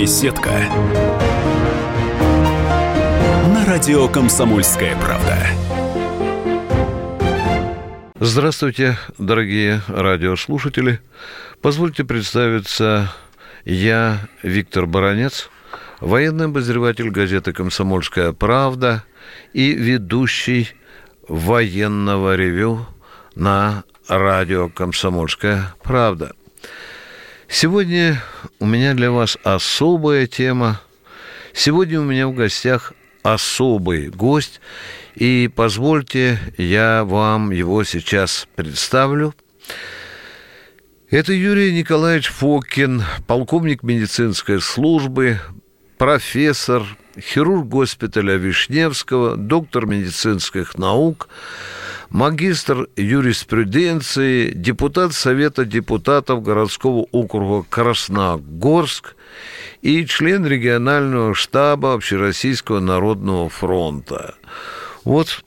Беседка. На радио «Комсомольская правда». Здравствуйте, дорогие радиослушатели. Позвольте представиться. Я Виктор Баранец, военный обозреватель газеты «Комсомольская правда» и ведущий военного ревю на радио «Комсомольская правда». Сегодня у меня для вас особая тема. Сегодня у меня в гостях особый гость, и позвольте, я вам его сейчас представлю. Это Юрий Николаевич Фокин, полковник медицинской службы, профессор, хирург госпиталя Вишневского, доктор медицинских наук, магистр юриспруденции, депутат Совета депутатов городского округа Красногорск и член регионального штаба Общероссийского народного фронта. Вот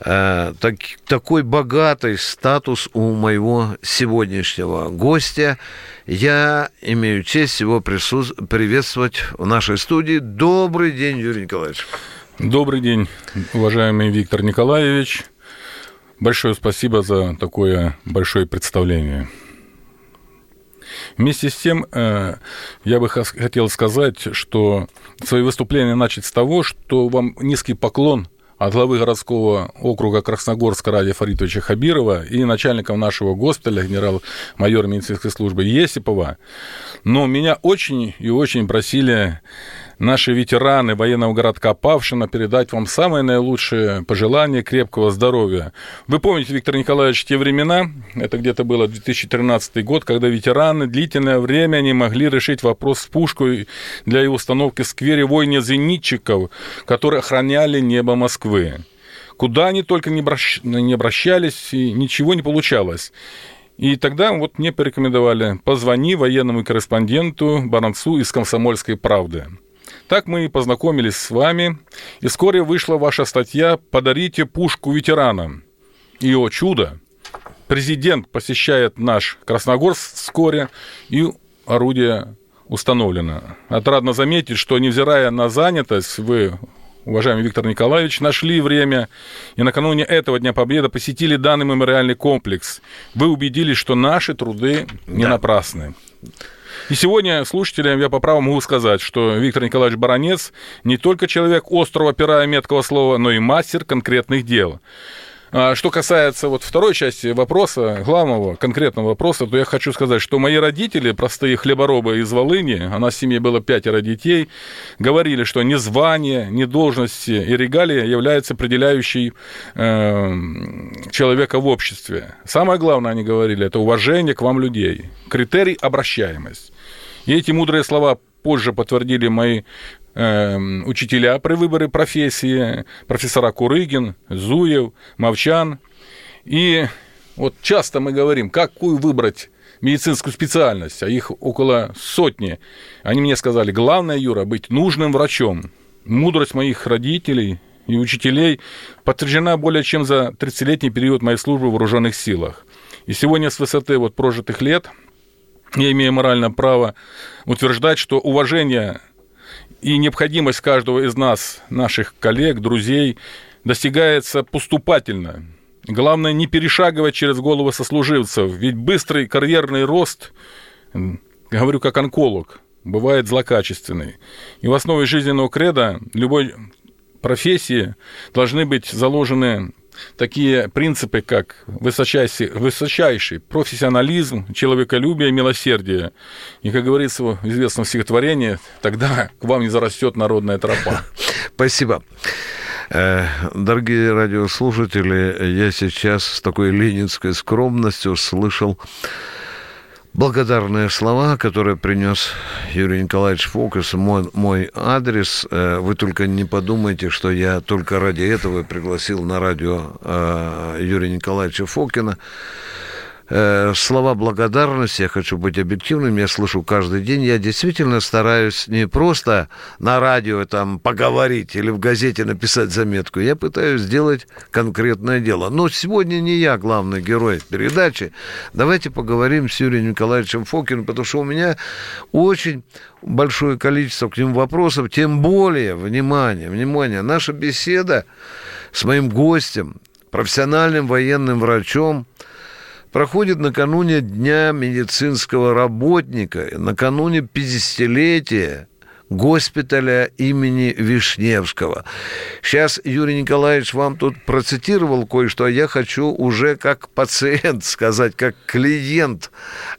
э, так, такой богатый статус у моего сегодняшнего гостя. Я имею честь его прису... приветствовать в нашей студии. Добрый день, Юрий Николаевич. Добрый день, уважаемый Виктор Николаевич. Большое спасибо за такое большое представление. Вместе с тем, э, я бы хотел сказать, что свое выступление начать с того, что вам низкий поклон от главы городского округа Красногорска Радия Фаритовича Хабирова и начальников нашего госпиталя, генерал-майора медицинской службы Есипова. Но меня очень и очень просили наши ветераны военного городка Павшина передать вам самые наилучшие пожелания крепкого здоровья. Вы помните, Виктор Николаевич, те времена, это где-то было 2013 год, когда ветераны длительное время не могли решить вопрос с пушкой для его установки в сквере войне зенитчиков, которые охраняли небо Москвы. Куда они только не обращались, и ничего не получалось. И тогда вот мне порекомендовали, позвони военному корреспонденту Баранцу из «Комсомольской правды». Так мы и познакомились с вами, и вскоре вышла ваша статья «Подарите пушку ветеранам». И, о чудо, президент посещает наш Красногорск вскоре, и орудие установлено. Отрадно заметить, что, невзирая на занятость, вы уважаемый Виктор Николаевич, нашли время и накануне этого Дня Победы посетили данный мемориальный комплекс. Вы убедились, что наши труды не да. напрасны. И сегодня слушателям я по праву могу сказать, что Виктор Николаевич Баранец не только человек острого пера и меткого слова, но и мастер конкретных дел. А что касается вот второй части вопроса, главного конкретного вопроса, то я хочу сказать, что мои родители, простые хлеборобы из Волыни, а у нас в семье было пятеро детей, говорили, что ни звание, ни должности и регалии являются определяющей э, человека в обществе. Самое главное, они говорили, это уважение к вам людей, критерий обращаемость. И эти мудрые слова позже подтвердили мои э, учителя при выборе профессии, профессора Курыгин, Зуев, Мовчан. И вот часто мы говорим, какую выбрать медицинскую специальность, а их около сотни. Они мне сказали, главное, Юра, быть нужным врачом. Мудрость моих родителей и учителей подтверждена более чем за 30-летний период моей службы в вооруженных силах. И сегодня с высоты вот прожитых лет – я имею моральное право утверждать, что уважение и необходимость каждого из нас, наших коллег, друзей, достигается поступательно. Главное не перешагивать через головы сослуживцев, ведь быстрый карьерный рост, говорю как онколог, бывает злокачественный. И в основе жизненного креда любой профессии должны быть заложены такие принципы, как высочайший, высочайший профессионализм, человеколюбие, милосердие. И, как говорится в известном стихотворении, тогда к вам не зарастет народная тропа. Спасибо. Э, дорогие радиослушатели, я сейчас с такой ленинской скромностью слышал благодарные слова, которые принес Юрий Николаевич Фокус, мой, мой адрес. Э, вы только не подумайте, что я только ради этого пригласил на радио э, Юрия Николаевича Фокина. Э, слова благодарности, я хочу быть объективным, я слышу каждый день. Я действительно стараюсь не просто на радио там поговорить или в газете написать заметку, я пытаюсь сделать конкретное дело. Но сегодня не я главный герой передачи. Давайте поговорим с Юрием Николаевичем Фокиным, потому что у меня очень большое количество к нему вопросов, тем более, внимание, внимание, наша беседа с моим гостем, профессиональным военным врачом, проходит накануне Дня медицинского работника, накануне 50-летия госпиталя имени Вишневского. Сейчас Юрий Николаевич вам тут процитировал кое-что, а я хочу уже как пациент сказать, как клиент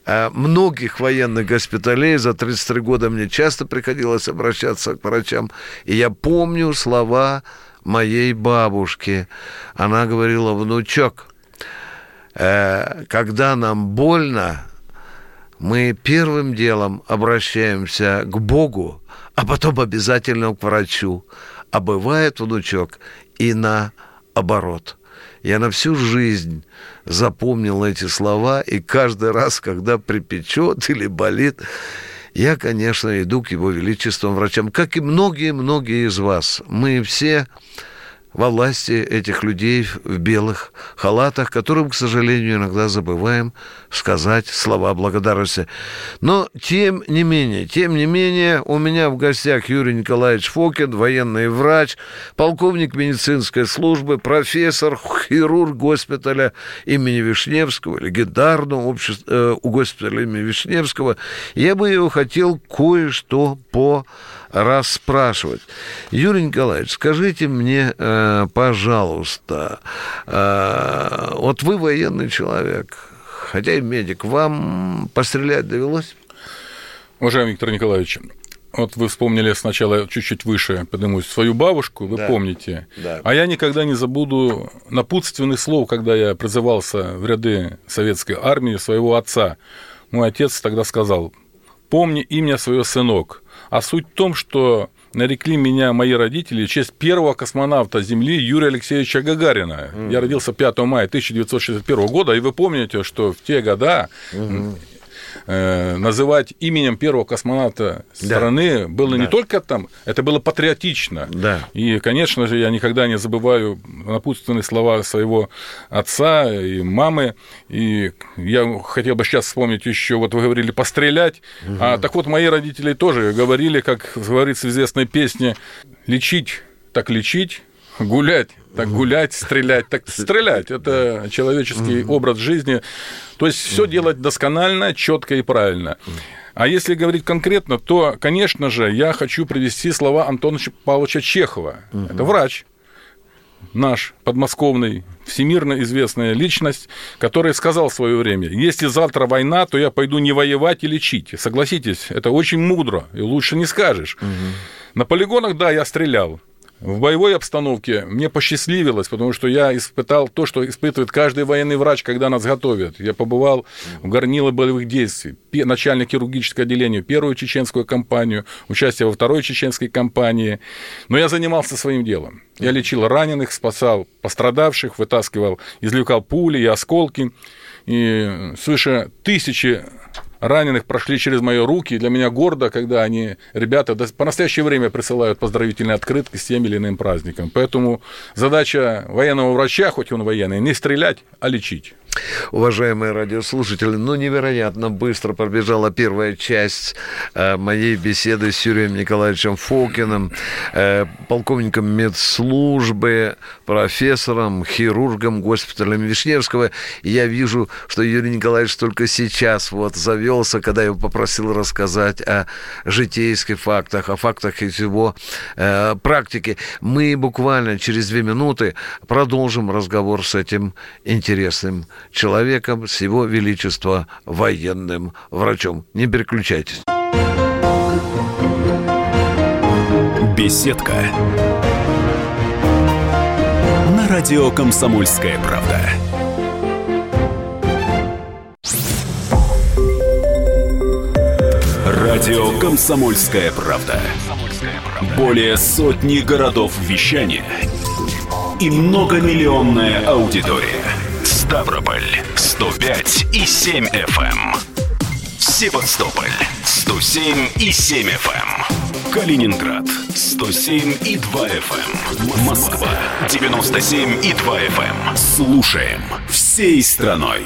э, многих военных госпиталей. За 33 года мне часто приходилось обращаться к врачам. И я помню слова моей бабушки. Она говорила, внучок, когда нам больно, мы первым делом обращаемся к Богу, а потом обязательно к врачу. А бывает, внучок, и наоборот. Я на всю жизнь запомнил эти слова, и каждый раз, когда припечет или болит, я, конечно, иду к его величеству врачам, как и многие-многие из вас. Мы все во власти этих людей в белых халатах, которым, к сожалению, иногда забываем сказать слова благодарности. Но, тем не менее, тем не менее, у меня в гостях Юрий Николаевич Фокин, военный врач, полковник медицинской службы, профессор, хирург госпиталя имени Вишневского, легендарного общества, э, госпиталя имени Вишневского. Я бы его хотел кое-что по расспрашивать. Юрий Николаевич, скажите мне, э, пожалуйста, э, вот вы военный человек, хотя и медик, вам пострелять довелось? Уважаемый Виктор Николаевич, вот вы вспомнили сначала чуть-чуть выше, поднимусь, свою бабушку, вы да, помните. Да. А я никогда не забуду напутственных слов, когда я призывался в ряды советской армии своего отца. Мой отец тогда сказал, помни имя своего сынок, а суть в том, что нарекли меня мои родители в честь первого космонавта Земли Юрия Алексеевича Гагарина. Mm. Я родился 5 мая 1961 года, и вы помните, что в те года mm-hmm э, называть именем первого космонавта страны да. было да. не только там, это было патриотично. Да. И, конечно же, я никогда не забываю напутственные слова своего отца и мамы. И я хотел бы сейчас вспомнить еще, вот вы говорили, пострелять. Угу. А так вот, мои родители тоже говорили, как говорится в известной песне, лечить так лечить, гулять, так гулять, стрелять, так стрелять. Это человеческий образ жизни. То есть все делать досконально, четко и правильно. А если говорить конкретно, то, конечно же, я хочу привести слова Антона Павловича Чехова. Это врач, наш подмосковный, всемирно известная личность, который сказал в свое время, если завтра война, то я пойду не воевать и лечить. Согласитесь, это очень мудро, и лучше не скажешь. Угу. На полигонах, да, я стрелял. В боевой обстановке мне посчастливилось, потому что я испытал то, что испытывает каждый военный врач, когда нас готовят. Я побывал в горнило боевых действий, начальник хирургического отделения, первую чеченскую кампанию, участие во второй чеченской кампании. Но я занимался своим делом. Я лечил раненых, спасал пострадавших, вытаскивал, извлекал пули и осколки. И свыше тысячи раненых прошли через мои руки. для меня гордо, когда они, ребята, по настоящее время присылают поздравительные открытки с тем или иным праздником. Поэтому задача военного врача, хоть он военный, не стрелять, а лечить. Уважаемые радиослушатели, ну, невероятно быстро пробежала первая часть э, моей беседы с Юрием Николаевичем Фокиным, э, полковником медслужбы, профессором, хирургом госпиталя Вишневского. И я вижу, что Юрий Николаевич только сейчас вот завелся, когда я его попросил рассказать о житейских фактах, о фактах из его э, практики. Мы буквально через две минуты продолжим разговор с этим интересным человеком, с его величества военным врачом. Не переключайтесь. Беседка. На радио «Комсомольская правда». Радио «Комсомольская правда». Более сотни городов вещания – и многомиллионная аудитория – Ставрополь 105 и 7 FM. Севастополь 107 и 7 FM. Калининград 107 и 2 FM. Москва 97 и 2 FM. Слушаем всей страной.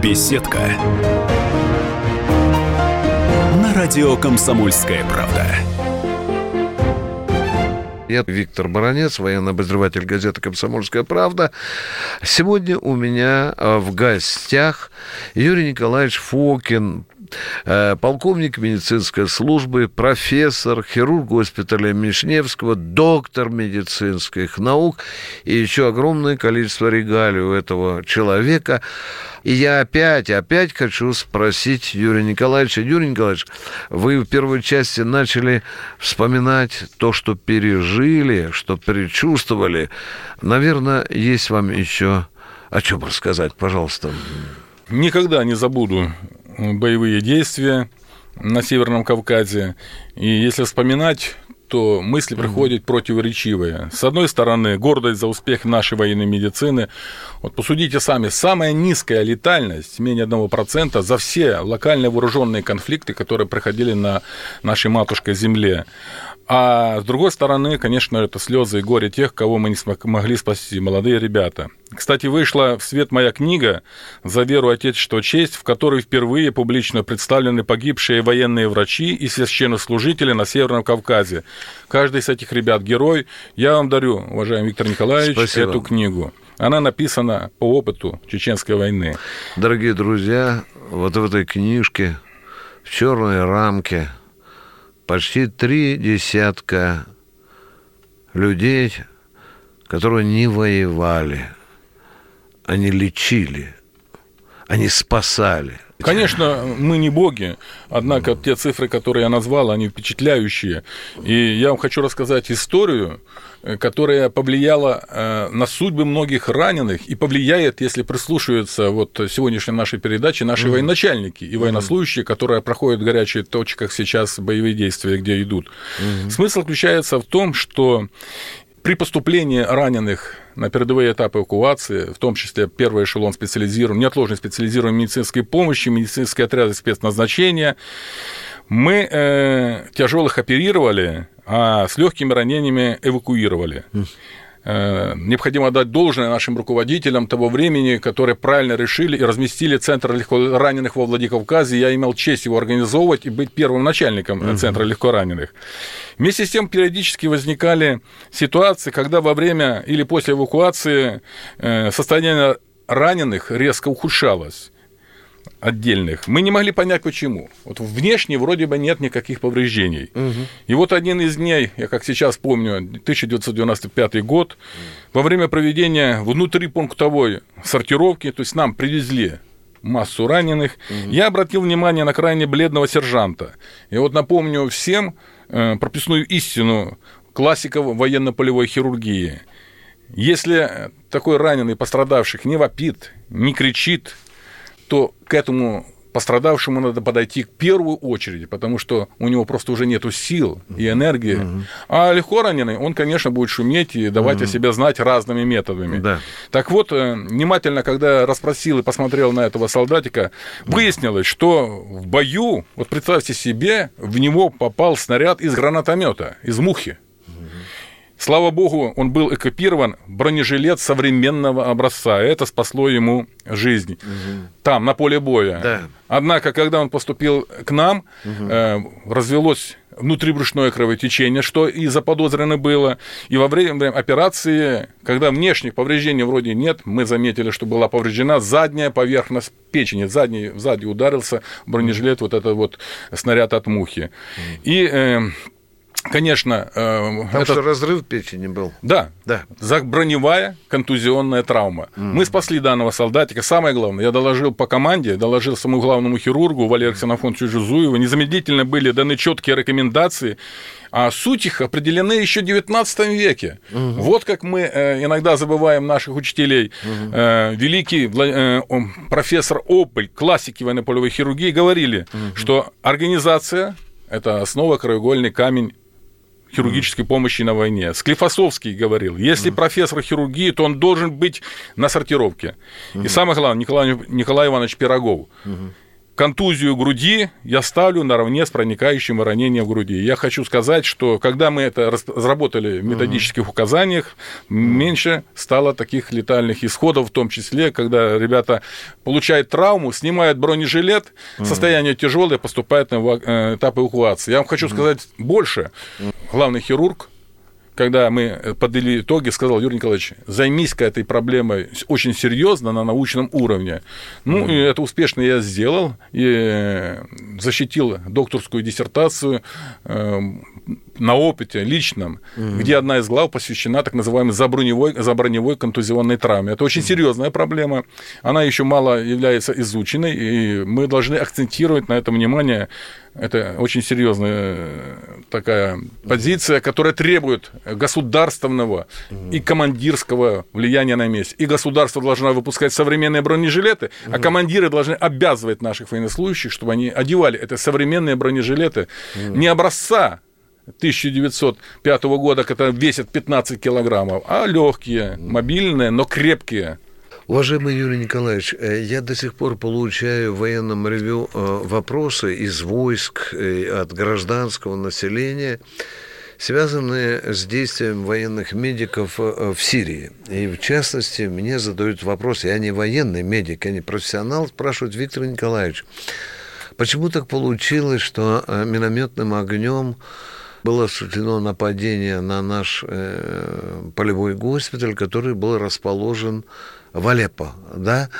Беседка. На радио Комсомольская правда. Я Виктор Баранец, военный обозреватель газеты «Комсомольская правда». Сегодня у меня э, в гостях Юрий Николаевич Фокин, полковник медицинской службы, профессор, хирург госпиталя Мишневского, доктор медицинских наук и еще огромное количество регалий у этого человека. И я опять, опять хочу спросить Юрия Николаевича. Юрий Николаевич, вы в первой части начали вспоминать то, что пережили, что предчувствовали. Наверное, есть вам еще о чем рассказать, пожалуйста. Никогда не забуду боевые действия на Северном Кавказе. И если вспоминать то мысли приходят противоречивые. С одной стороны, гордость за успех нашей военной медицины. Вот посудите сами, самая низкая летальность, менее 1% за все локальные вооруженные конфликты, которые проходили на нашей матушкой земле. А с другой стороны, конечно, это слезы и горе тех, кого мы не смогли спасти, молодые ребята. Кстати, вышла в свет моя книга «За веру, Отечество, честь», в которой впервые публично представлены погибшие военные врачи и священнослужители на Северном Кавказе. Каждый из этих ребят герой. Я вам дарю, уважаемый Виктор Николаевич, Спасибо. эту книгу. Она написана по опыту Чеченской войны. Дорогие друзья, вот в этой книжке в черной рамке – почти три десятка людей, которые не воевали, они лечили, они спасали. Конечно, мы не боги, однако те цифры, которые я назвал, они впечатляющие. И я вам хочу рассказать историю, Э, которая повлияла э, на судьбы многих раненых и повлияет, если прислушиваются вот сегодняшней нашей передаче наши mm военачальники и военнослужащие, которые проходят в горячих точках сейчас боевые действия, где идут. mm Смысл заключается в том, что при поступлении раненых на передовые этапы эвакуации, в том числе первый эшелон специализированной, неотложной специализированной медицинской помощи, медицинские отряды спецназначения, мы э, тяжелых оперировали, а с легкими ранениями эвакуировали. Э, необходимо дать должное нашим руководителям того времени, которые правильно решили и разместили Центр легко раненых во Владикавказе. Я имел честь его организовывать и быть первым начальником угу. Центра легко раненых. Вместе с тем периодически возникали ситуации, когда во время или после эвакуации э, состояние раненых резко ухудшалось отдельных, мы не могли понять, почему. Вот внешне вроде бы нет никаких повреждений. Угу. И вот один из дней, я как сейчас помню, 1995 год, во время проведения внутрипунктовой сортировки, то есть нам привезли массу раненых, угу. я обратил внимание на крайне бледного сержанта. И вот напомню всем э, прописную истину классиков военно-полевой хирургии. Если такой раненый, пострадавший не вопит, не кричит, то к этому пострадавшему надо подойти в первую очередь, потому что у него просто уже нету сил и энергии. Угу. А легко раненый, он, конечно, будет шуметь и давать угу. о себе знать разными методами. Да. Так вот, э, внимательно, когда расспросил и посмотрел на этого солдатика, выяснилось, что в бою, вот представьте себе, в него попал снаряд из гранатомета, из мухи. Слава богу, он был экипирован бронежилет современного образца. Это спасло ему жизнь угу. там, на поле боя. Да. Однако, когда он поступил к нам, угу. э, развелось внутрибрюшное кровотечение, что и заподозрено было. И во время операции, когда внешних повреждений вроде нет, мы заметили, что была повреждена задняя поверхность печени. Задний, сзади ударился бронежилет, вот этот вот снаряд от мухи. И э, Конечно, э, Там это... что разрыв печени был. Да, да. Броневая контузионная травма. Mm. Мы спасли данного солдатика. Самое главное, я доложил по команде, доложил самому главному хирургу Валерию Ксенофоновичу Жузуеву. Незамедлительно были даны четкие рекомендации, а суть их определены еще в XIX веке. Угу. Вот как мы э, иногда забываем наших учителей. Угу. Э, великий э, профессор Опель, классики военно-полевой хирургии, говорили, угу. что организация – это основа, краеугольный камень хирургической помощи на войне. Склифосовский говорил, если профессор хирургии, то он должен быть на сортировке. И самое главное, Николай, Николай Иванович Пирогов контузию груди я ставлю наравне с проникающим ранением в груди. Я хочу сказать, что когда мы это разработали в методических указаниях, меньше стало таких летальных исходов, в том числе, когда ребята получают травму, снимают бронежилет, состояние тяжелое, поступает на э, этап эвакуации. Я вам хочу сказать больше. Главный хирург когда мы э, подвели итоги, сказал, Юрий Николаевич, займись-ка этой проблемой очень серьезно на научном уровне. Ну, и это успешно я сделал, и э, защитил докторскую диссертацию э, на опыте личном, mm-hmm. где одна из глав посвящена так называемой заброневой, заброневой контузионной травме. Это очень mm-hmm. серьезная проблема, она еще мало является изученной, и мы должны акцентировать на этом внимание это очень серьезная такая позиция, которая требует государственного и командирского влияния на месте. И государство должно выпускать современные бронежилеты, а командиры должны обязывать наших военнослужащих, чтобы они одевали это современные бронежилеты не образца 1905 года, которые весят 15 килограммов, а легкие, мобильные, но крепкие. Уважаемый Юрий Николаевич, э, я до сих пор получаю в военном ревю э, вопросы из войск, э, от гражданского населения, связанные с действием военных медиков в Сирии. И в частности, мне задают вопрос, я не военный медик, я не профессионал, спрашивают Виктор Николаевич, почему так получилось, что минометным огнем было осуществлено нападение на наш э, полевой госпиталь, который был расположен в Алеппо, да?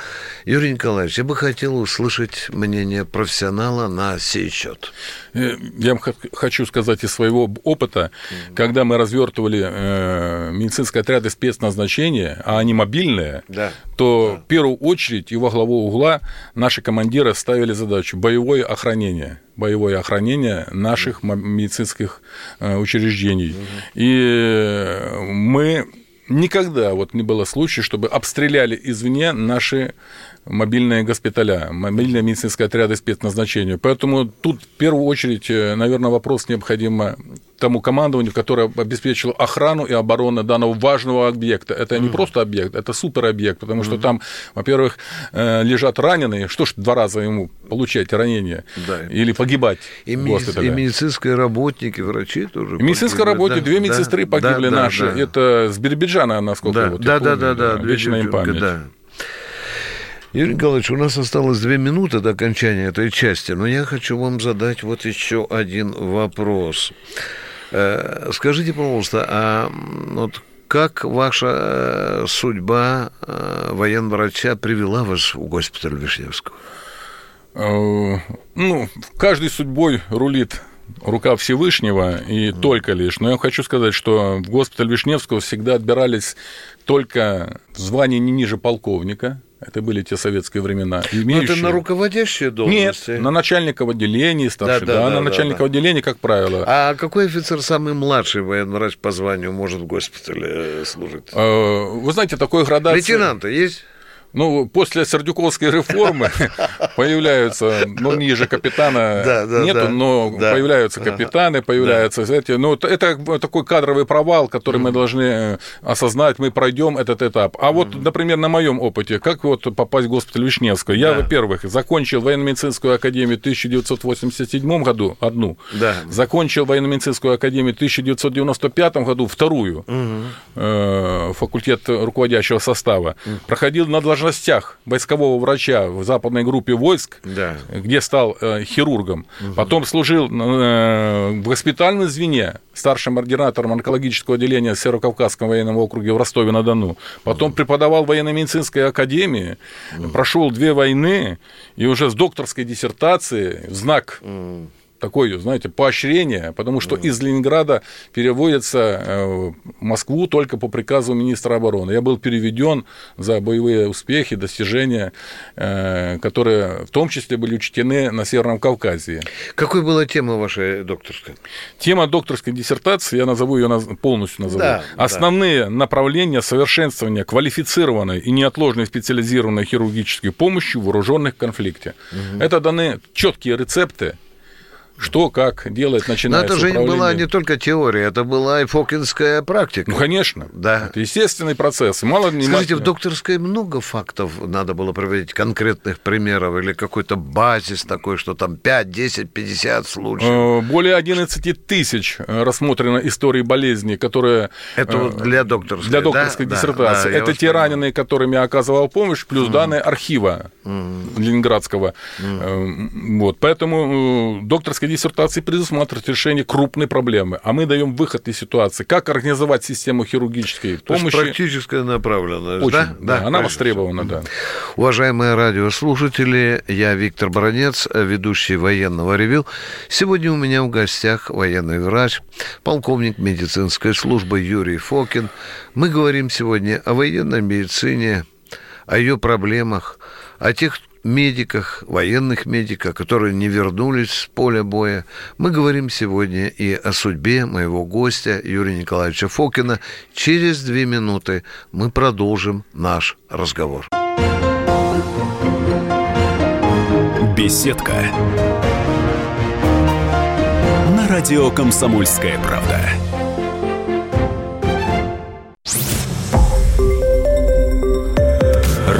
Юрий Николаевич, я бы хотел услышать мнение профессионала на сей счет. Э, я вам хочу сказать из своего опыта, mm-hmm. когда мы развертывали э, медицинские отряды спецназначения, а они мобильные, да. то да. в первую очередь и во главу угла наши командиры ставили задачу боевое охранение боевое охранение наших медицинских э, учреждений. Угу. И мы никогда вот не было случая, чтобы обстреляли извне наши мобильные госпиталя, мобильные медицинские отряды спецназначения. Поэтому тут в первую очередь, э, наверное, вопрос необходимо тому командованию, которое обеспечило охрану и оборону данного важного объекта. Это mm. не просто объект, это суперобъект, потому mm. что там, во-первых, э, лежат раненые, что ж два раза ему получать ранение да. или погибать и, меди- и медицинские работники, врачи тоже. И медицинские работники, да, две медсестры да, погибли да, наши. Да, Это с Биробиджана, насколько да, вот да, да, да, да, вечная им память. Да. Юрий Николаевич, у нас осталось две минуты до окончания этой части, но я хочу вам задать вот еще один вопрос. Э, скажите, пожалуйста, а вот как ваша э, судьба э, военврача привела вас в госпиталь Вишневского? Ну, каждой судьбой рулит рука Всевышнего и mm. только лишь. Но я хочу сказать, что в госпиталь Вишневского всегда отбирались только в звании не ниже полковника, это были те советские времена. Имеющие... Но это на руководящие должности? Нет, на начальника в отделении, старший, да, да, да, да на начальника да, отделении, как правило. А какой офицер самый младший военврач по званию может в госпитале э, служить? Э, вы знаете, такой градация... Лейтенанта есть? Ну, после Сердюковской реформы появляются, ну, ниже капитана да, да, нету, да, но появляются капитаны, появляются эти. Ну, это такой кадровый провал, который mm. мы должны э, осознать, мы пройдем этот этап. А вот, например, на моем опыте, как вот попасть в госпиталь Вишневского? Я, во-первых, закончил военно-медицинскую академию в 1987 году, одну. Закончил военно-медицинскую академию в 1995 году, вторую, mm э, факультет руководящего состава. Проходил на должностях войскового врача в западной группе войск, да. где стал э, хирургом. Угу. Потом служил э, в госпитальном звене старшим ординатором онкологического отделения Северо-Кавказского военного округа в Ростове-на-Дону. Потом угу. преподавал в военно-медицинской академии, угу. прошел две войны и уже с докторской диссертацией в знак угу такое, знаете, поощрение, потому что из Ленинграда переводится э, в Москву только по приказу министра обороны. Я был переведен за боевые успехи, достижения, э, которые в том числе были учтены на Северном Кавказе. Какой была тема вашей докторской? Тема докторской диссертации, я назову ее полностью назову. Да, Основные да. направления совершенствования квалифицированной и неотложной специализированной хирургической помощи в вооруженных конфликте. Угу. Это даны четкие рецепты что, как делать, начиная Но это же была не только теория, это была и фокинская практика. Ну, конечно. Да. Это естественный процесс. Мало Скажите, в докторской много фактов надо было проводить, конкретных примеров, или какой-то базис такой, что там 5, 10, 50 случаев? Э, более 11 тысяч э, рассмотрено истории болезни, которые... Это вот для докторской, Для докторской да? диссертации. Да, это те понимаю. раненые, которыми я оказывал помощь, плюс mm. данные архива mm. Ленинградского. Mm. Вот. Поэтому докторская диссертации предусматривает решение крупной проблемы, а мы даем выход из ситуации. Как организовать систему хирургической То помощи? практическая направленность, Очень, да? да, да она востребована, да. Уважаемые радиослушатели, я Виктор Бронец, ведущий военного ревю. Сегодня у меня в гостях военный врач, полковник медицинской службы Юрий Фокин. Мы говорим сегодня о военной медицине, о ее проблемах, о тех медиках, военных медиках, которые не вернулись с поля боя. Мы говорим сегодня и о судьбе моего гостя Юрия Николаевича Фокина. Через две минуты мы продолжим наш разговор. Беседка. На радио «Комсомольская правда».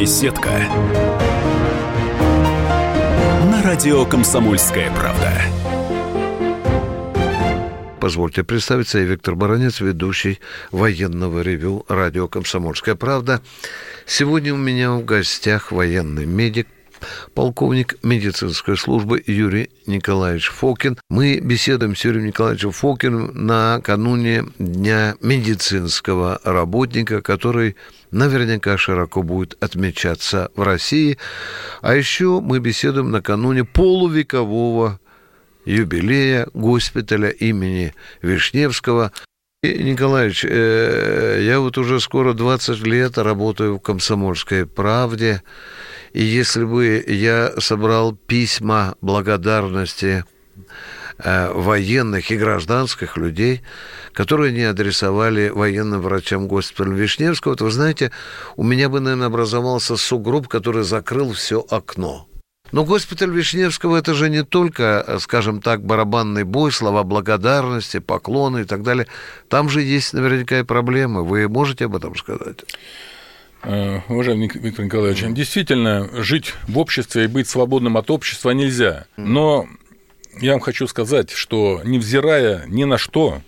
Беседка. На радио Комсомольская правда. Позвольте представиться, я Виктор Баранец, ведущий военного ревю радио «Комсомольская правда». Сегодня у меня в гостях военный медик, полковник медицинской службы Юрий Николаевич Фокин. Мы беседуем с Юрием Николаевичем Фокиным накануне Дня медицинского работника, который наверняка широко будет отмечаться в России. А еще мы беседуем накануне полувекового юбилея госпиталя имени Вишневского. И, Николаевич, э, я вот уже скоро 20 лет работаю в «Комсомольской правде», и если бы я собрал письма благодарности э, военных и гражданских людей, которые не адресовали военным врачам госпиталя Вишневского, то, вы знаете, у меня бы, наверное, образовался сугроб, который закрыл все окно. Но госпиталь Вишневского это же не только, скажем так, барабанный бой, слова благодарности, поклоны и так далее. Там же есть наверняка и проблемы. Вы можете об этом сказать? Э, уважаемый Виктор Николаевич, действительно, жить в обществе и быть свободным от общества нельзя. Но я вам хочу сказать, что невзирая ни на что,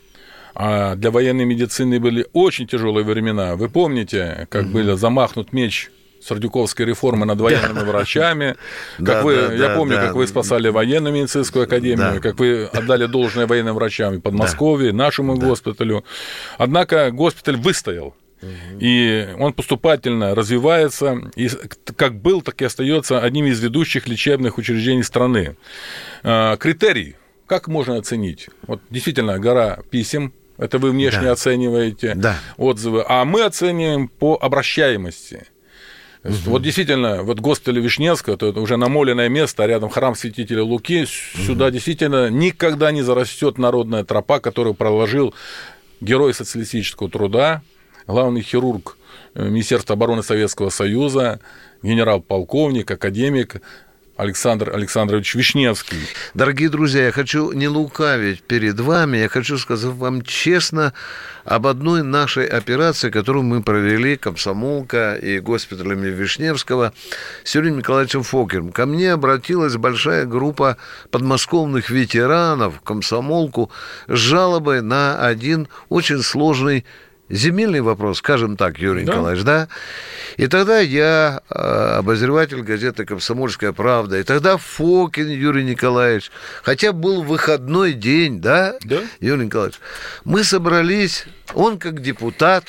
а для военной медицины были очень тяжелые времена. Вы помните, как угу. был замахнут меч Сардюковской реформы над военными врачами. Как вы, я помню, как вы спасали военную медицинскую академию, как вы отдали должное военным врачам и Подмосковье, нашему госпиталю. Однако госпиталь выстоял. И он поступательно развивается, и как был, так и остается одним из ведущих лечебных учреждений страны. А, критерий, как можно оценить? Вот действительно, гора писем, это вы внешне да. оцениваете да. отзывы, а мы оцениваем по обращаемости. Угу. Вот действительно, вот госпиталь Вишневского, это уже намоленное место, а рядом храм святителя Луки, угу. сюда действительно никогда не зарастет народная тропа, которую проложил герой социалистического труда, главный хирург э, Министерства обороны Советского Союза, генерал-полковник, академик Александр Александрович Вишневский. Дорогие друзья, я хочу не лукавить перед вами, я хочу сказать вам честно об одной нашей операции, которую мы провели, комсомолка и госпиталями Вишневского, с Юрием Николаевичем Фокером. Ко мне обратилась большая группа подмосковных ветеранов, комсомолку, с жалобой на один очень сложный земельный вопрос, скажем так, Юрий да. Николаевич, да? И тогда я, а, обозреватель газеты «Комсомольская правда», и тогда Фокин Юрий Николаевич, хотя был выходной день, да, да? Юрий Николаевич, мы собрались, он как депутат,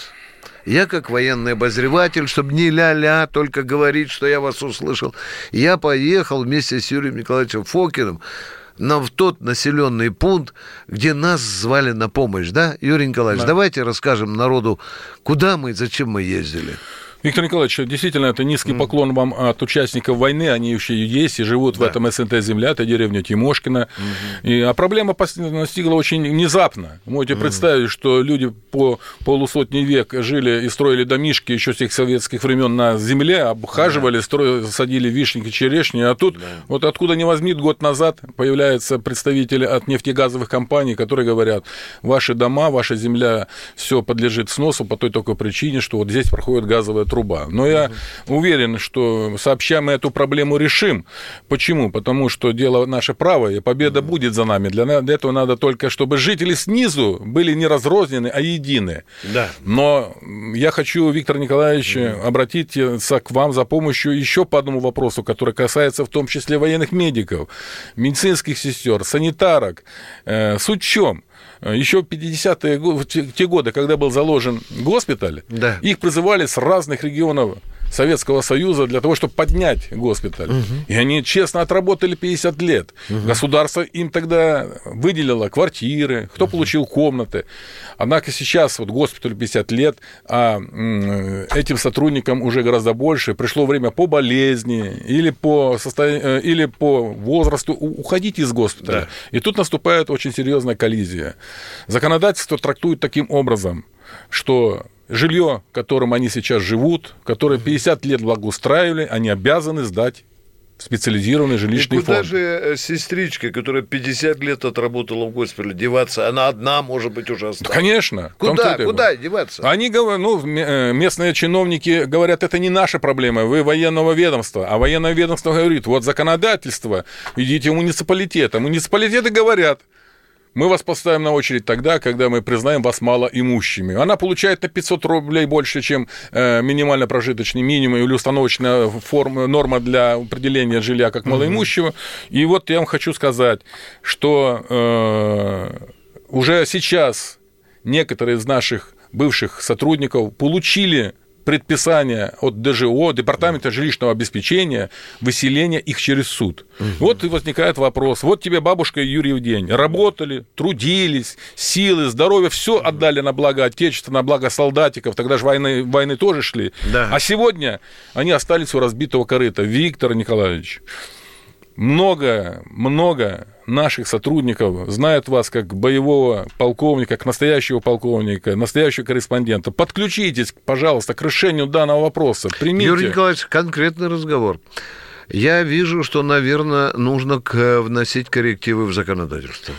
я как военный обозреватель, чтобы не ля-ля, только говорить, что я вас услышал. Я поехал вместе с Юрием Николаевичем Фокиным но в тот населенный пункт, где нас звали на помощь, да, Юрий Николаевич? Да. Давайте расскажем народу, куда мы и зачем мы ездили. Виктор Николаевич, действительно, это низкий поклон вам от участников войны. Они еще есть и живут да. в этом СНТ-земля, это деревня Тимошкина. Угу. И, а проблема настигла очень внезапно. Можете угу. представить, что люди по полусотни век жили и строили домишки еще с тех советских времен на земле, обхаживали, да. строили, садили вишни, черешни. А тут, да. вот откуда не возьмит, год назад появляются представители от нефтегазовых компаний, которые говорят, ваши дома, ваша земля, все подлежит сносу по той только причине, что вот здесь проходит газовая труба. Но я уверен, что сообща мы эту проблему решим. Почему? Потому что дело наше правое, победа будет за нами. Для этого надо только, чтобы жители снизу были не разрознены, а едины. Да. Но я хочу, Виктор Николаевич, обратиться к вам за помощью еще по одному вопросу, который касается в том числе военных медиков, медицинских сестер, санитарок. Э, суть в чем? Еще 50-е те годы, когда был заложен госпиталь, да. их призывали с разных регионов Советского Союза для того, чтобы поднять госпиталь. Угу. И они честно отработали 50 лет. Угу. Государство им тогда выделило квартиры, кто угу. получил комнаты. Однако сейчас вот госпиталю 50 лет, а этим сотрудникам уже гораздо больше. Пришло время по болезни или по, состоянию, э, или по возрасту уходить из госпиталя. Да. И тут наступает очень серьезная коллизия. Законодательство трактует таким образом, что жилье, которым они сейчас живут, которое 50 лет благоустраивали, они обязаны сдать специализированный жилищный и куда фонд. же э, сестричка, которая 50 лет отработала в госпитале, деваться? Она одна, может быть, уже осталась. Конечно. Куда? Куда деваться? Они говорят, ну, э, местные чиновники говорят, это не наша проблема, вы военного ведомства. А военное ведомство говорит, вот законодательство, идите в муниципалитет. А муниципалитеты говорят, мы вас поставим на очередь тогда, когда мы признаем вас малоимущими. Она получает на 500 рублей больше, чем э, минимально прожиточный минимум или установочная форма, норма для определения жилья как малоимущего. Угу. И вот я вам хочу сказать, что э, уже сейчас некоторые из наших бывших сотрудников получили предписание от ДЖО, Департамента жилищного обеспечения, выселения их через суд. Угу. Вот и возникает вопрос. Вот тебе бабушка и Юрий в день. Работали, трудились, силы, здоровье, все отдали на благо Отечества, на благо солдатиков. Тогда же войны, войны тоже шли. Да. А сегодня они остались у разбитого корыта. Виктор Николаевич, много, много наших сотрудников знают вас как боевого полковника, как настоящего полковника, настоящего корреспондента. Подключитесь, пожалуйста, к решению данного вопроса. Примите. Юрий Николаевич, конкретный разговор. Я вижу, что, наверное, нужно вносить коррективы в законодательство.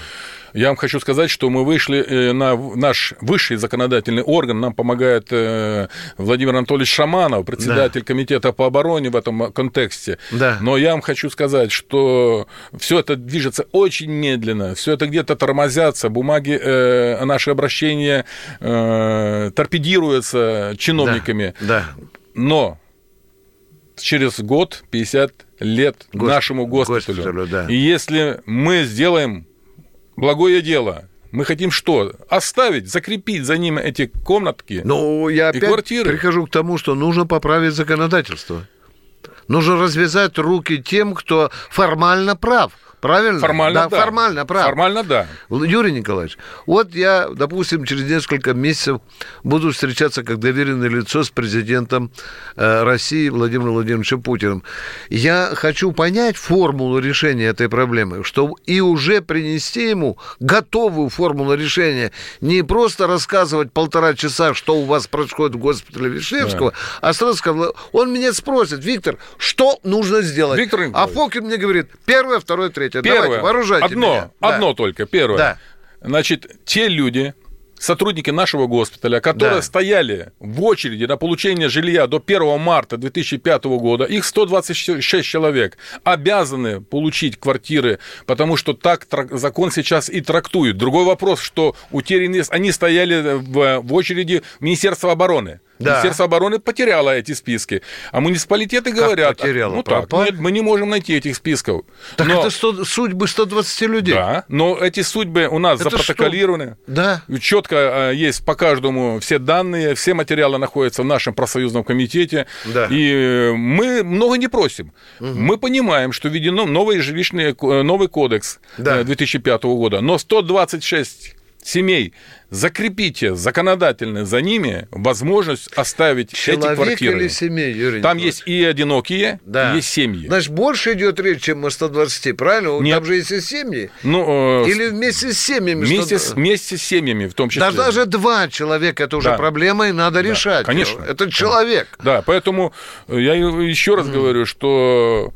Я вам хочу сказать, что мы вышли э, на наш высший законодательный орган, нам помогает э, Владимир Анатольевич Шаманов, председатель да. комитета по обороне в этом контексте. Да. Но я вам хочу сказать, что все это движется очень медленно, все это где-то тормозятся, бумаги, э, наши обращения торпедируются чиновниками. Да. да. Но через год 50 лет Госп... нашему госпиталю. госпиталю да. И если мы сделаем благое дело. Мы хотим что? Оставить, закрепить за ним эти комнатки Ну, я опять и квартиры. прихожу к тому, что нужно поправить законодательство. Нужно развязать руки тем, кто формально прав. Правильно? Формально да. да. Формально, прав. Формально, да. Юрий Николаевич, вот я, допустим, через несколько месяцев буду встречаться как доверенное лицо с президентом э, России Владимиром Владимировичем Путиным. Я хочу понять формулу решения этой проблемы, что и уже принести ему готовую формулу решения, не просто рассказывать полтора часа, что у вас происходит в госпитале Вишневского, да. а сразу сказать, он меня спросит, Виктор, что нужно сделать? Виктор а Фокин мне говорит, первое, второе, третье хотите. Первое, Давайте, вооружайте одно, меня. одно да. только, первое. Да. Значит, те люди, сотрудники нашего госпиталя, которые да. стояли в очереди на получение жилья до 1 марта 2005 года, их 126 человек, обязаны получить квартиры, потому что так закон сейчас и трактует. Другой вопрос, что утерянные, они стояли в, в очереди Министерства обороны. Да. Министерство обороны потеряло эти списки. А муниципалитеты говорят... потеряло? Ну так, Пропали? нет, мы не можем найти этих списков. Так Но- это 100 судьбы 120 людей. Да, но эти судьбы у нас Это запротоколированы. Да. Четко э, есть по каждому все данные, все материалы находятся в нашем профсоюзном комитете. Да. И э, мы много не просим. Мы понимаем, что введено новый жилищный э, новый кодекс Да. э, 2005 года, но 126 семей закрепите законодательно за ними возможность оставить эти Человек квартиры. или семей, Юрий Там Николаевич? есть и одинокие, Да. и есть семьи. Значит, больше идет речь, чем о 120, правильно? Нет. Там же есть и семьи. Ну, э, Или вместе с семьями? вместе, 100 с, вместе с семьями в том числе. Да даже два человека, это уже Да. проблема, и надо решать. конечно. Это человек. Да, поэтому я еще раз говорю, что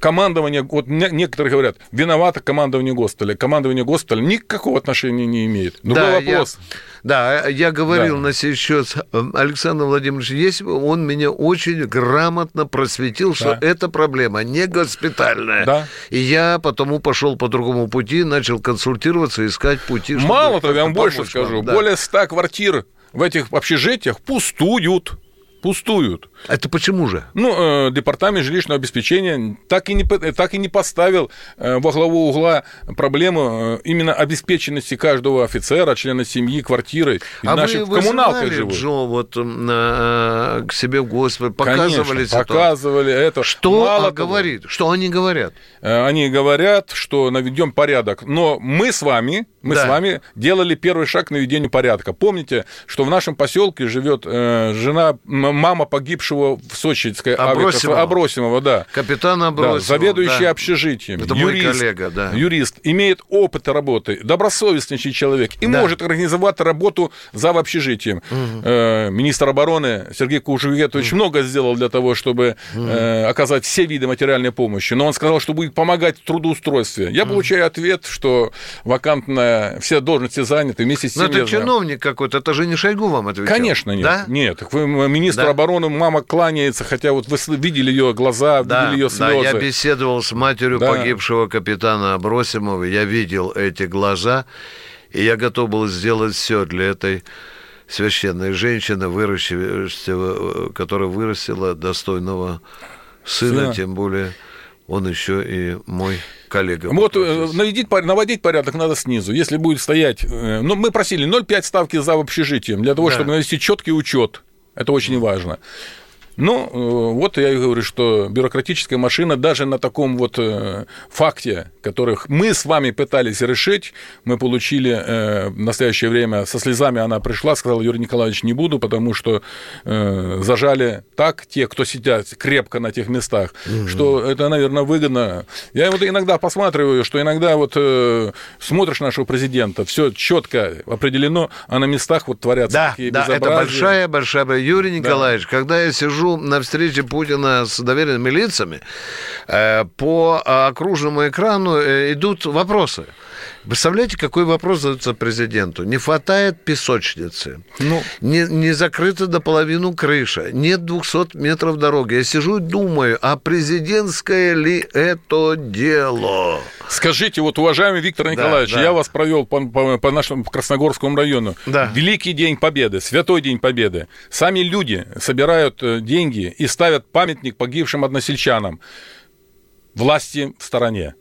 командование, вот не- некоторые говорят, виновато командование госпиталя. Командование госпиталя никакого отношения не имеет. Другой да, вопрос. Я, да, я говорил Да. на сей счет э, Александр Владимирович, если бы он меня очень грамотно просветил, что Да. эта проблема не госпитальная. Да. И я потому пошел по другому пути, начал консультироваться, искать пути. Мало того, я вам больше скажу, вам, да. более 100 квартир в этих общежитиях пустуют. Пустуют. Это почему же? Ну, э, департамент жилищного обеспечения так и не, так и не поставил э, во главу угла проблему э, именно обеспеченности каждого офицера, члена семьи, квартирой. И а наши вы в коммуналках живут. Джо вот м, на- к себе в госпиталь, показывали Конечно, ситуацию? показывали это. Что Мало а, того, говорит? Что они говорят? э, Они говорят, что наведем порядок. Но мы с вами, мы Да. с вами делали первый шаг к наведению порядка. Помните, что в нашем поселке живет э, жена, мама погибшего в Сочинской Абросимова. Абросимова, да. Капитан Да, Абросимов. заведующий да. общежитием, Это мой юрист, коллега, да. юрист, имеет опыт работы, добросовестнейший человек и Да. может организовать работу за общежитием. Э, министр обороны Сергей Кужугетович много сделал для того, чтобы э, оказать все виды материальной помощи, но он сказал, что будет помогать в трудоустройстве. Я получаю ответ, что вакантная, все должности заняты вместе с Но тем. это я знаю. чиновник какой-то, это же не Шойгу вам отвечал. Конечно, нет. Да? Нет, так вы, министр Да. обороны, мама кланяется, хотя вот вы видели ее глаза, Да, видели ее да, слезы. я беседовал с матерью Да. погибшего капитана Абросимова, я видел эти глаза, и я готов был сделать все для этой священной женщины, выращившего, которая вырастила достойного сына, Сына. тем более он еще и мой коллега. Вот э, пор- наводить порядок надо снизу. Если будет стоять... э, Ну, мы просили 0,5 ставки за общежитием, для того, Да. чтобы навести четкий учет. Это очень важно. Ну, э, вот я и говорю, что бюрократическая машина даже на таком вот э, факте, которых мы с вами пытались решить, мы получили э, в настоящее время, со слезами она пришла, сказала, Юрий Николаевич, не буду, потому что зажали так те, кто сидят крепко на тех местах, что это, наверное, выгодно. Я вот иногда посматриваю, что иногда вот смотришь нашего президента, все четко определено, а на местах вот творятся Да, такие да, это безобразия. большая, большая... Юрий Николаевич, когда я сижу на встрече Путина с доверенными лицами, э, по окружному экрану э, идут вопросы. Представляете, какой вопрос задается президенту? Не хватает песочницы. Ну, Не, не закрыта до половины крыша. Нет 200 метров дороги. Я сижу и думаю, а президентское ли это дело? Скажите, вот, уважаемый Виктор Да, Николаевич, да. я вас провел по, по- по нашему Красногорскому району. Да. Великий день Победы, святой день Победы. Сами люди собирают э, деньги и ставят памятник погибшим односельчанам. Власти в стороне.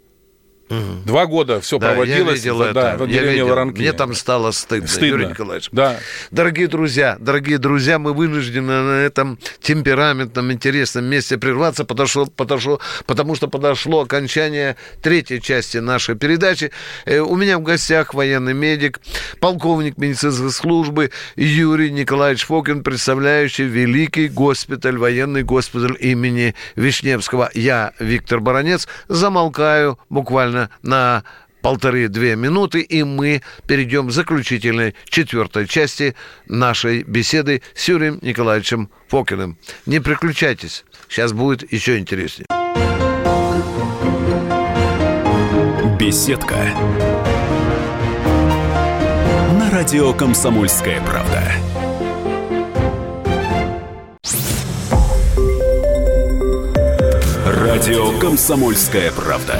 Два года все Да, проводилось я видел за- это. да, я видел. Воронки. Мне там стало стыдно, Стыдно. Юрий Николаевич. Да. Дорогие друзья, дорогие друзья, мы вынуждены на этом темпераментном, интересном месте прерваться, потому что, что, потому что подошло окончание третьей части нашей передачи. Э, У меня в гостях военный медик, полковник медицинской службы Юрий Николаевич Фокин, представляющий Великий госпиталь, военный госпиталь имени Вишневского. Я, Виктор Баранец, замолкаю буквально на полторы-две минуты, и мы перейдем к заключительной четвертой части нашей беседы с Юрием Николаевичем Фокиным. Не переключайтесь, сейчас будет еще интереснее. Беседка. На радио Комсомольская правда. Радио Комсомольская правда.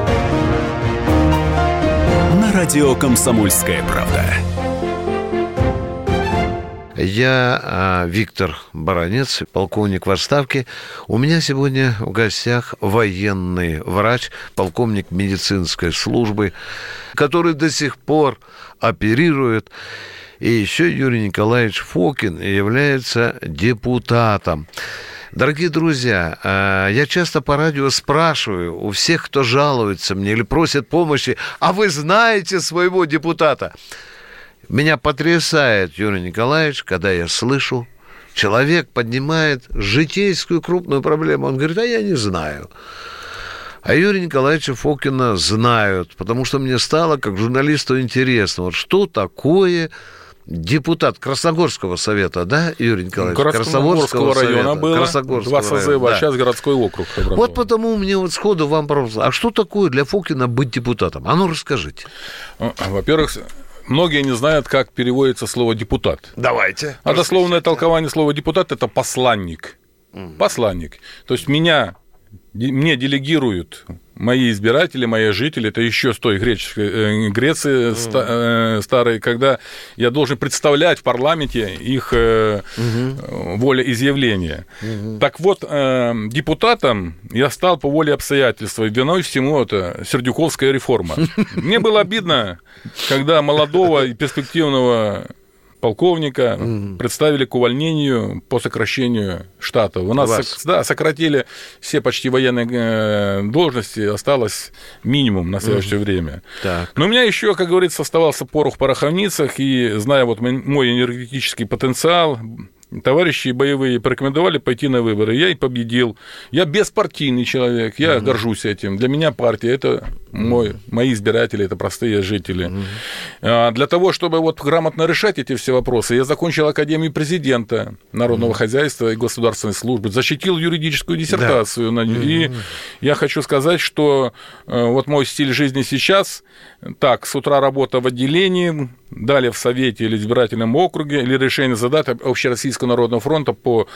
Радио Комсомольская правда. Я а, Виктор Баранец, полковник в отставке. У меня сегодня в гостях военный врач, полковник медицинской службы, который до сих пор оперирует. И еще Юрий Николаевич Фокин является депутатом. Дорогие друзья, а, я часто по радио спрашиваю у всех, кто жалуется мне или просит помощи, а вы знаете своего депутата? Меня потрясает, Юрий Николаевич, когда я слышу, человек поднимает житейскую крупную проблему. Он говорит, а я не знаю. А Юрия Николаевича Фокина знают, потому что мне стало, как журналисту, интересно, вот что такое депутат Красногорского совета, да, Юрий Николаевич? Красногорского, района было, Красногорского два созыва, а да. сейчас городской округ. Образован. Вот потому мне вот сходу вам вопрос, а что такое для Фокина быть депутатом? А ну расскажите. Во-первых, Многие не знают, как переводится слово депутат. Давайте. А дословное толкование слова депутат это посланник. Угу. Посланник. То есть меня мне делегируют мои избиратели, мои жители, это еще с той греческой, э, Греции mm. старой, когда я должен представлять в парламенте их mm-hmm. волеизъявление. Mm-hmm. Так вот, депутатом я стал по воле обстоятельств, и виной всему это Сердюковская реформа. Мне было обидно, когда молодого и перспективного полковника mm. представили к увольнению по сокращению штата. У нас Вас. да, сократили все почти военные э, должности, осталось минимум на следующее mm. время. Так. Но у меня еще, как говорится, оставался порох в пороховницах, и зная вот мой энергетический потенциал, товарищи боевые порекомендовали пойти на выборы. Я и победил. Я беспартийный человек, я угу. горжусь этим. Для меня партия это мой, мои избиратели, это простые жители. Угу. А, для того, чтобы вот грамотно решать эти все вопросы, я закончил Академию президента народного угу. хозяйства и государственной службы, защитил юридическую диссертацию. Да. И угу. я хочу сказать, что э, вот мой стиль жизни сейчас, так, с утра работа в отделении, далее в Совете или избирательном округе, или решение задач Общероссийского народного фронта по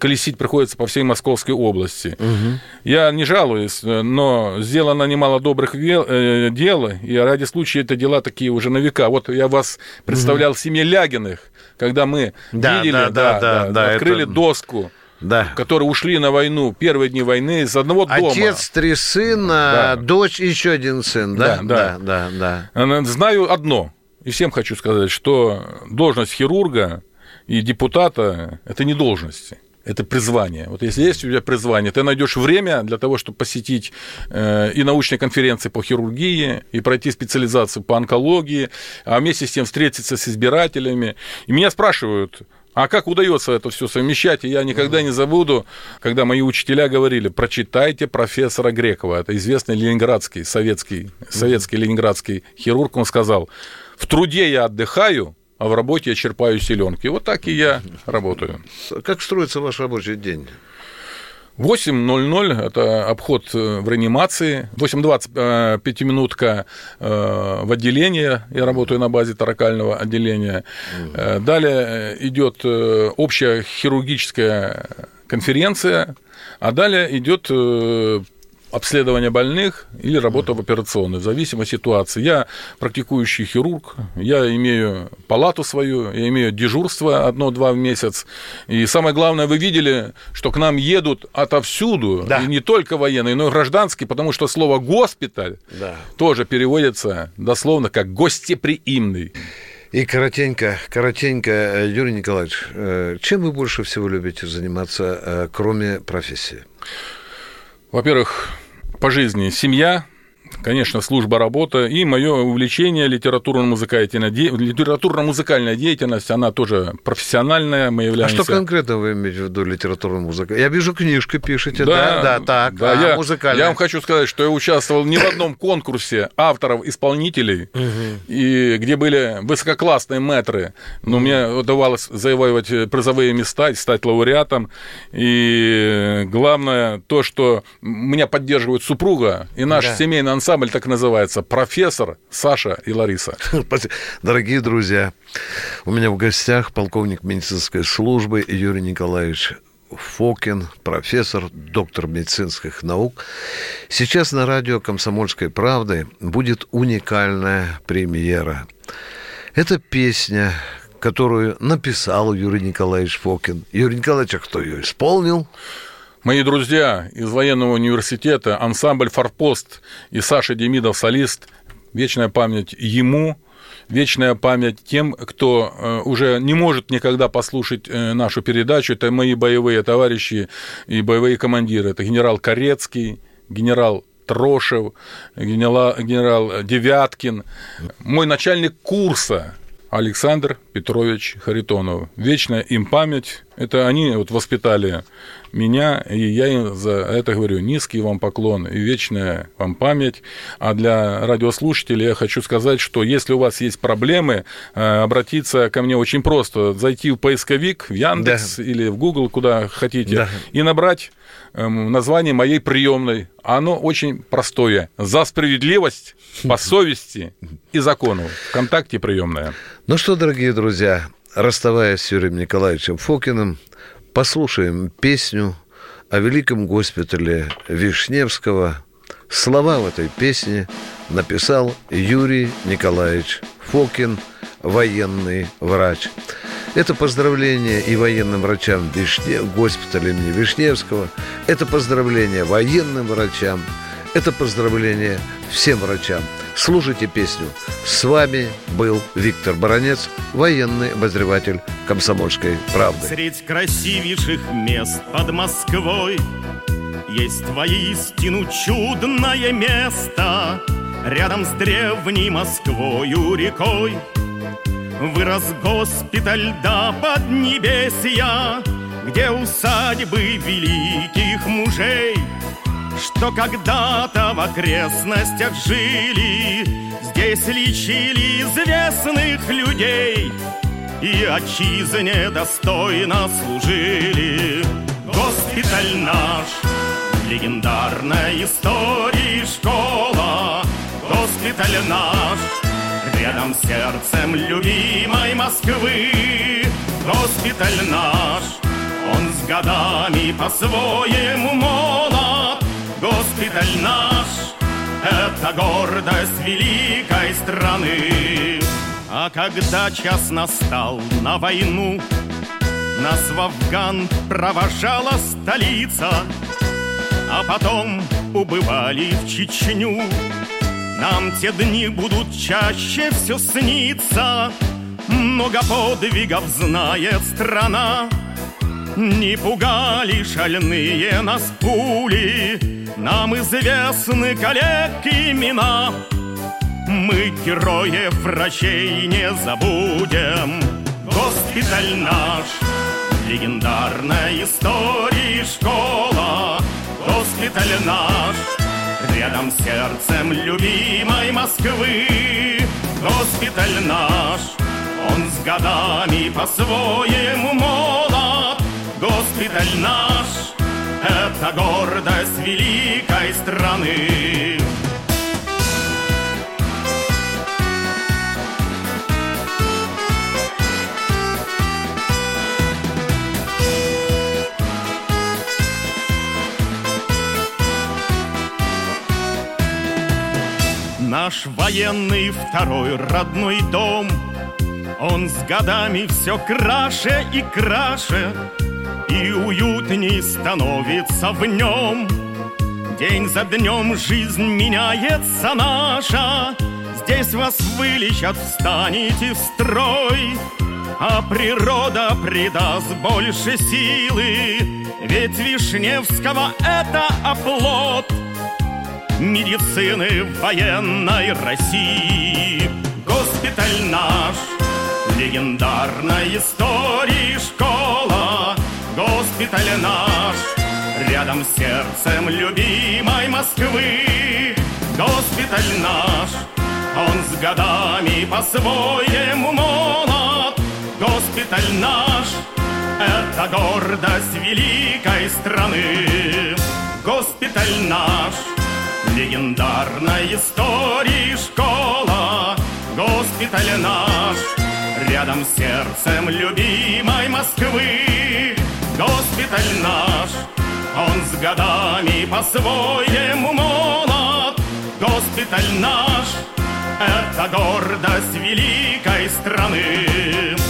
колесить приходится по всей Московской области. Угу. Я не жалуюсь, но сделано немало добрых э, дел, и ради случая это дела такие уже на века. Вот я вас представлял угу. семье Лягиных, когда мы да, видели, да, да, да, да, да, открыли это... доску да. которые ушли на войну первые дни войны из одного дома. Отец, три сына, да. дочь, еще один сын, да? Да, да, да. да. Знаю одно, и всем хочу сказать, что должность хирурга и депутата – это не должности это призвание. Вот если есть у тебя призвание, ты найдешь время для того, чтобы посетить э, и научные конференции по хирургии, и пройти специализацию по онкологии, а вместе с тем встретиться с избирателями. И меня спрашивают, а как удается это все совмещать? И я никогда не забуду, когда мои учителя говорили, прочитайте профессора Грекова, это известный ленинградский, советский, советский ленинградский хирург, он сказал, в труде я отдыхаю, а в работе я черпаю селенки. Вот так и я работаю. Как строится ваш рабочий день? 8.00 – это обход э, в реанимации, 8.20 – пятиминутка э, в отделение, я работаю на базе таракального отделения. Далее идет э, общая хирургическая конференция, а далее идет обследование больных или работа в операционной, в зависимости от ситуации. Я практикующий хирург, я имею палату свою, я имею дежурство одно-два в месяц. И самое главное, вы видели, что к нам едут отовсюду, да. и не только военные, но и гражданские, потому что слово «госпиталь» да. тоже переводится дословно как «гостеприимный». И коротенько, коротенько, Юрий Николаевич, э, чем вы больше всего любите заниматься, э, кроме профессии? Во-первых, по жизни семья, конечно, служба работа и мое увлечение литературно-музыкальной литературно-музыкальная деятельность, она тоже профессиональная, мы являемся... А что конкретно вы имеете в виду литературно-музыкальная? Я вижу, книжку пишете, да, да, да так, да, а я, музыкальная? Я вам хочу сказать, что я участвовал не в одном конкурсе авторов-исполнителей, и где были высококлассные мэтры, но мне удавалось завоевывать призовые места, стать лауреатом, и главное то, что меня поддерживает супруга, и наш семейный ансамбль так называется «Профессор Саша и Лариса». Дорогие друзья, у меня в гостях полковник медицинской службы Юрий Николаевич Фокин, профессор, доктор медицинских наук. Сейчас на радио «Комсомольской правды» будет уникальная премьера. Это песня, которую написал Юрий Николаевич Фокин. Юрий Николаевич, а кто ее исполнил? Мои друзья из военного университета, ансамбль «Форпост» и Саша Демидов, солист, вечная память ему, вечная память тем, кто э, уже не может никогда послушать э, нашу передачу. Это мои боевые товарищи и боевые командиры. Это генерал Корецкий, генерал Трошев, генерал, генерал Девяткин, мой начальник курса Александр Петрович Харитонов. Вечная им память. Это они вот воспитали меня, и я им за это говорю низкий вам поклон и вечная вам память. А для радиослушателей я хочу сказать, что если у вас есть проблемы, э, обратиться ко мне очень просто. Зайти в поисковик, в Яндекс да. или в Google, куда хотите, да. и набрать название моей приемной. Оно очень простое. За справедливость, по совести и закону. Вконтакте приемная. Ну что, дорогие друзья, расставаясь с Юрием Николаевичем Фокиным, послушаем песню о великом госпитале Вишневского. Слова в этой песне написал Юрий Николаевич Фокин, военный врач. Это поздравление и военным врачам Вишне... госпиталя имени Вишневского, это поздравление военным врачам, это поздравление всем врачам. Слушайте песню. С вами был Виктор Баранец, военный обозреватель «Комсомольской правды». Средь красивейших мест под Москвой Есть воистину чудное место Рядом с древней Москвою рекой Вырос госпиталь да поднебесья Где усадьбы великих мужей – что когда-то в окрестностях жили, Здесь лечили известных людей И отчизне достойно служили. Госпиталь наш, легендарная история школа, Госпиталь наш, рядом с сердцем любимой Москвы. Госпиталь наш, он с годами по-своему молод, госпиталь наш — это гордость великой страны. А когда час настал на войну, нас в Афган провожала столица, А потом убывали в Чечню. Нам те дни будут чаще все сниться, Много подвигов знает страна, Не пугали шальные нас пули, нам известны коллег имена. Мы героев врачей не забудем. Госпиталь наш Легендарная история школа. Госпиталь наш Рядом с сердцем любимой Москвы Госпиталь наш Он с годами по-своему молод Госпиталь наш это гордость великой страны. Наш военный второй родной дом Он с годами все краше и краше и уютней становится в нем. День за днем жизнь меняется наша, Здесь вас вылечат, встанете в строй, А природа придаст больше силы, Ведь Вишневского это оплот. Медицины военной России. Госпиталь наш, легендарной истории школа, госпиталь наш, рядом с сердцем любимой Москвы. Госпиталь наш, он с годами по-своему молод. Госпиталь наш, это гордость великой страны. Госпиталь наш, легендарной истории школа. Госпиталь наш, рядом с сердцем любимой Москвы. Госпиталь наш, он с годами по-своему молод. Госпиталь наш, это гордость великой страны.